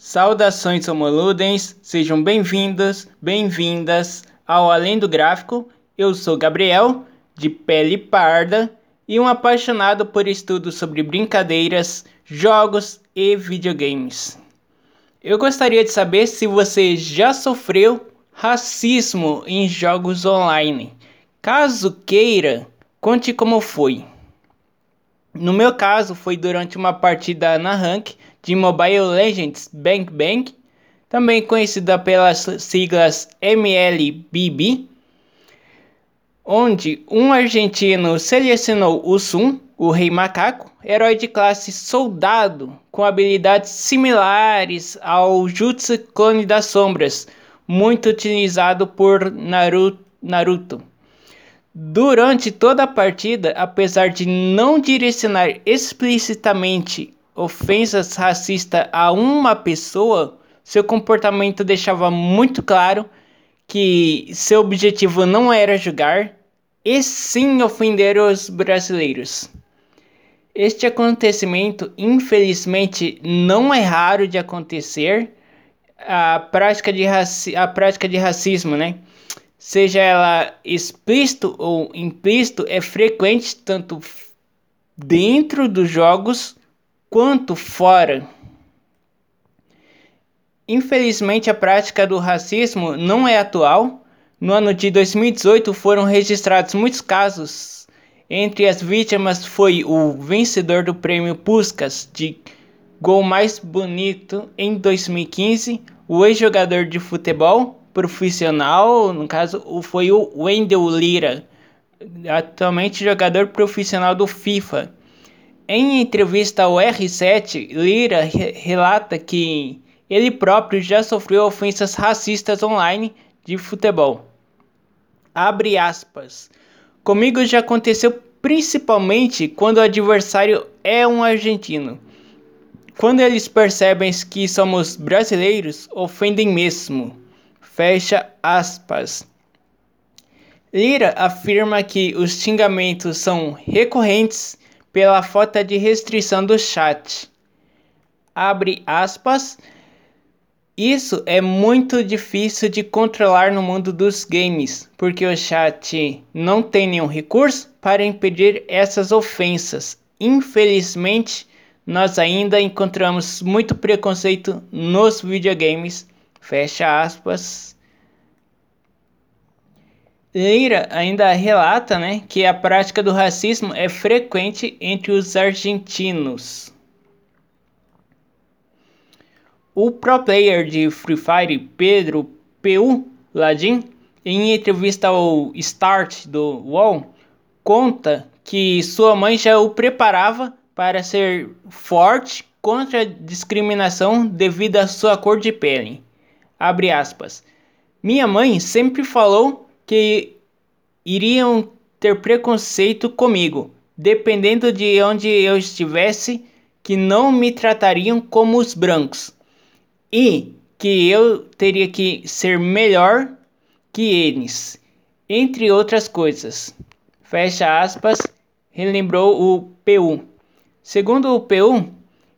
Saudações homoludens, sejam bem-vindos, bem-vindas ao Além do Gráfico. Eu sou Gabriel, de pele parda e um apaixonado por estudos sobre brincadeiras, jogos e videogames. Eu gostaria de saber se você já sofreu racismo em jogos online. Caso queira, conte como foi. No meu caso, foi durante uma partida na Rank de Mobile Legends Bank Bank, também conhecida pelas siglas MLBB, onde um argentino selecionou o Sun, o Rei Macaco, herói de classe soldado, com habilidades similares ao Jutsu Clone das Sombras, muito utilizado por Naruto. Durante toda a partida, apesar de não direcionar explicitamente ofensas racistas a uma pessoa, seu comportamento deixava muito claro que seu objetivo não era julgar, e sim ofender os brasileiros. Este acontecimento, infelizmente, não é raro de acontecer. A prática de, raci a prática de racismo, né? Seja ela explícito ou implícito, é frequente tanto dentro dos jogos quanto fora. Infelizmente, a prática do racismo não é atual. No ano de 2018 foram registrados muitos casos. Entre as vítimas foi o vencedor do prêmio Puskas de gol mais bonito em 2015, o ex-jogador de futebol profissional, no caso, foi o Wendell Lira, atualmente jogador profissional do FIFA. Em entrevista ao R7, Lira re relata que ele próprio já sofreu ofensas racistas online de futebol. Abre aspas. Comigo já aconteceu principalmente quando o adversário é um argentino. Quando eles percebem que somos brasileiros, ofendem mesmo. Fecha aspas. Lira afirma que os xingamentos são recorrentes pela falta de restrição do chat. Abre aspas. Isso é muito difícil de controlar no mundo dos games, porque o chat não tem nenhum recurso para impedir essas ofensas. Infelizmente, nós ainda encontramos muito preconceito nos videogames. Fecha aspas. Leira ainda relata né, que a prática do racismo é frequente entre os argentinos. O pro player de Free Fire Pedro P.U. Ladin, em entrevista ao Start do UOL, conta que sua mãe já o preparava para ser forte contra a discriminação devido à sua cor de pele. Minha mãe sempre falou que iriam ter preconceito comigo, dependendo de onde eu estivesse, que não me tratariam como os brancos e que eu teria que ser melhor que eles, entre outras coisas. Fecha aspas, relembrou o PU. Segundo o PU,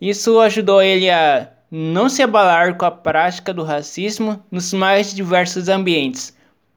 isso ajudou ele a não se abalar com a prática do racismo nos mais diversos ambientes,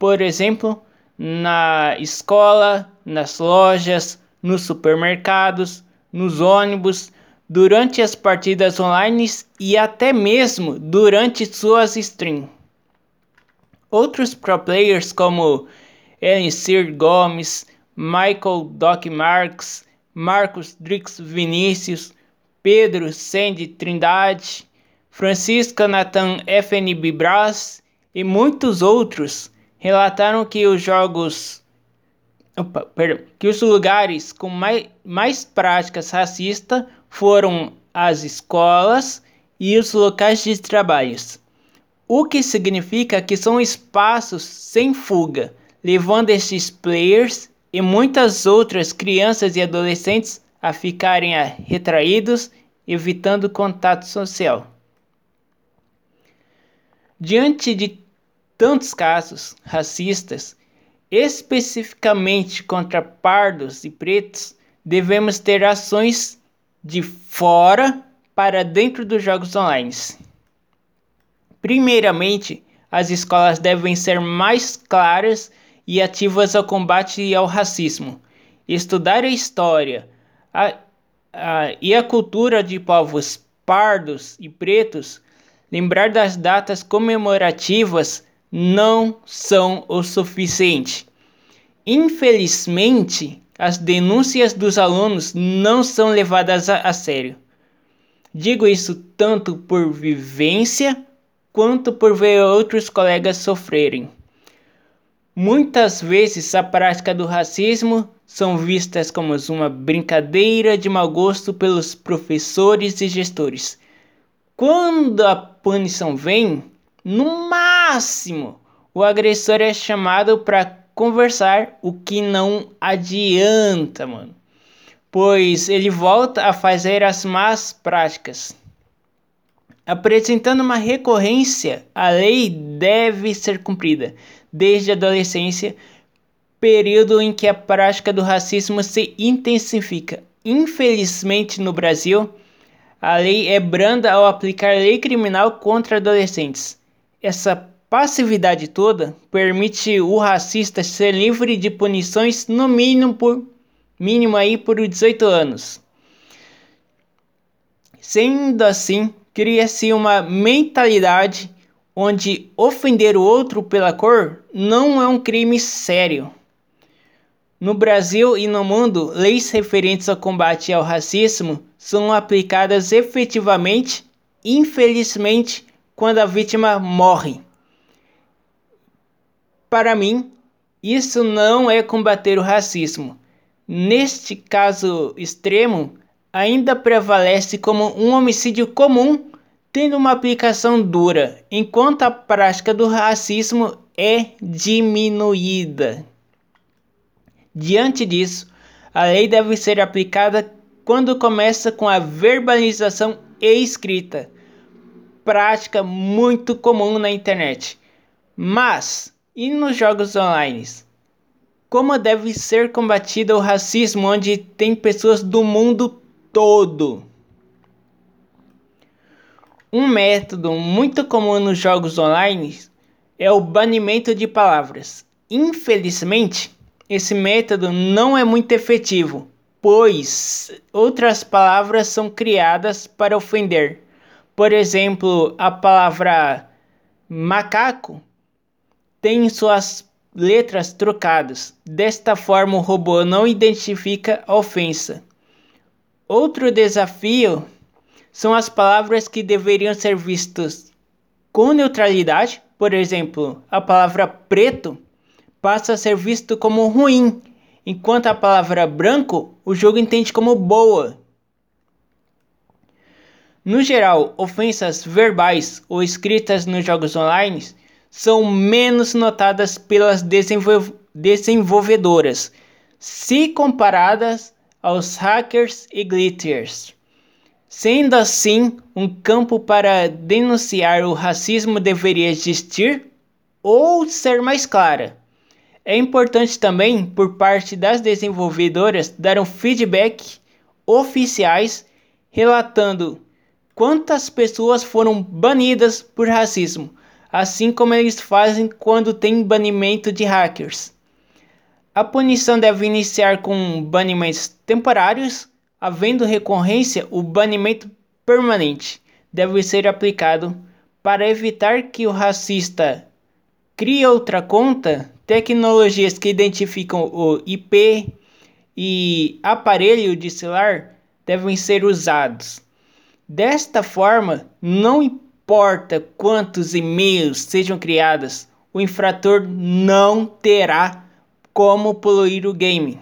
por exemplo, na escola, nas lojas, nos supermercados, nos ônibus, durante as partidas online e até mesmo durante suas streams. Outros pro players como Elisir Gomes, Michael Doc Marks, Marcos Drix Vinícius, Pedro Sandy Trindade, Francisca Nathan FNB Brás e muitos outros relataram que os jogos. Opa, perdão, que os lugares com mais, mais práticas racistas foram as escolas e os locais de trabalhos. O que significa que são espaços sem fuga, levando esses players e muitas outras crianças e adolescentes a ficarem retraídos, evitando contato social. Diante de tantos casos racistas, especificamente contra pardos e pretos, devemos ter ações de fora para dentro dos jogos online. Primeiramente, as escolas devem ser mais claras e ativas ao combate ao racismo. Estudar a história a, a, e a cultura de povos pardos e pretos, lembrar das datas comemorativas não são o suficiente. Infelizmente, as denúncias dos alunos não são levadas a, a sério. Digo isso tanto por vivência quanto por ver outros colegas sofrerem. Muitas vezes a prática do racismo são vistas como uma brincadeira de mau gosto pelos professores e gestores. Quando a punição vem, no máximo, o agressor é chamado para conversar, o que não adianta, mano. Pois ele volta a fazer as más práticas. Apresentando uma recorrência, a lei deve ser cumprida desde a adolescência, período em que a prática do racismo se intensifica. Infelizmente, no Brasil, a lei é branda ao aplicar lei criminal contra adolescentes. Essa passividade toda permite o racista ser livre de punições no mínimo por mínimo aí por 18 anos. Sendo assim, cria-se uma mentalidade onde ofender o outro pela cor não é um crime sério. No Brasil e no mundo, leis referentes ao combate ao racismo são aplicadas efetivamente, infelizmente, quando a vítima morre. Para mim, isso não é combater o racismo. Neste caso extremo, ainda prevalece como um homicídio comum, tendo uma aplicação dura, enquanto a prática do racismo é diminuída. Diante disso, a lei deve ser aplicada quando começa com a verbalização escrita, prática muito comum na internet. Mas e nos jogos online? Como deve ser combatido o racismo onde tem pessoas do mundo todo? Um método muito comum nos jogos online é o banimento de palavras. Infelizmente, esse método não é muito efetivo, pois outras palavras são criadas para ofender. Por exemplo, a palavra macaco tem suas letras trocadas. Desta forma, o robô não identifica a ofensa. Outro desafio são as palavras que deveriam ser vistas com neutralidade. Por exemplo, a palavra preto passa a ser visto como ruim, enquanto a palavra branco o jogo entende como boa. No geral, ofensas verbais ou escritas nos jogos online são menos notadas pelas desenvolvedoras, se comparadas aos hackers e glitchers. Sendo assim, um campo para denunciar o racismo deveria existir ou ser mais clara. É importante também, por parte das desenvolvedoras, dar um feedback oficiais relatando quantas pessoas foram banidas por racismo assim como eles fazem quando tem banimento de hackers. A punição deve iniciar com banimentos temporários, havendo recorrência, o banimento permanente deve ser aplicado para evitar que o racista crie outra conta. Tecnologias que identificam o IP e aparelho de celular devem ser usados. Desta forma, não importa quantos e-mails sejam criados, o infrator não terá como poluir o game.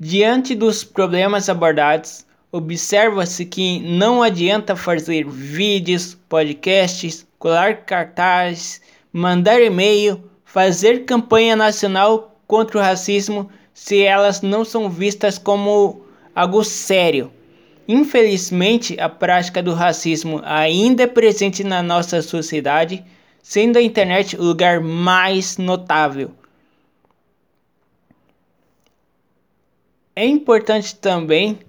Diante dos problemas abordados, observa-se que não adianta fazer vídeos, podcasts, colar cartazes, mandar e-mail, fazer campanha nacional contra o racismo se elas não são vistas como algo sério. Infelizmente, a prática do racismo ainda é presente na nossa sociedade, sendo a internet o lugar mais notável. É importante também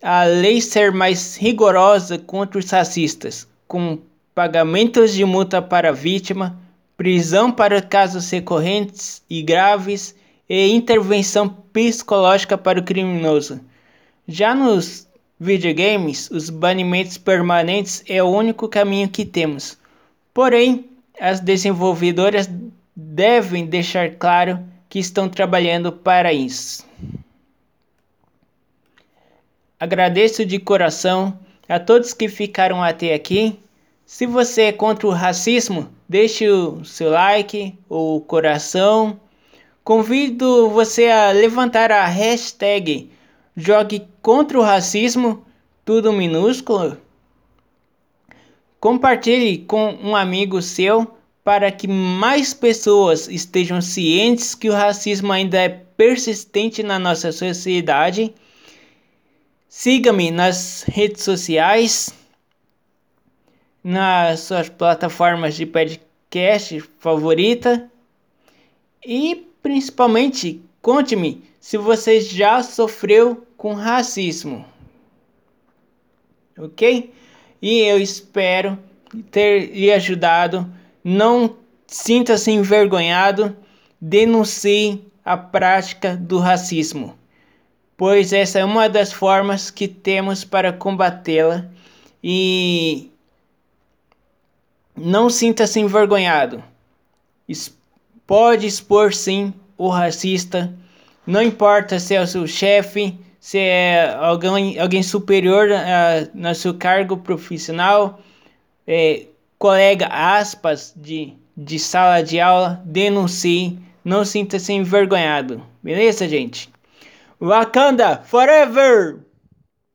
a lei ser mais rigorosa contra os racistas, com pagamentos de multa para a vítima, prisão para casos recorrentes e graves e intervenção psicológica para o criminoso. Já nos videogames, os banimentos permanentes é o único caminho que temos. Porém, as desenvolvedoras devem deixar claro que estão trabalhando para isso. Agradeço de coração a todos que ficaram até aqui. Se você é contra o racismo, deixe o seu like ou coração. Convido você a levantar a hashtag Jogue contra o racismo, tudo minúsculo. Compartilhe com um amigo seu para que mais pessoas estejam cientes que o racismo ainda é persistente na nossa sociedade Siga-me nas redes sociais, nas suas plataformas de podcast favorita e principalmente conte-me se você já sofreu com racismo. Ok? E eu espero ter lhe ajudado. Não sinta-se envergonhado. Denuncie a prática do racismo pois essa é uma das formas que temos para combatê-la e não sinta-se envergonhado. Pode expor sim o racista, não importa se é o seu chefe, se é alguém, alguém superior a, no seu cargo profissional, é, colega aspas de, de sala de aula, denuncie, não sinta-se envergonhado. Beleza, gente? Wakanda forever!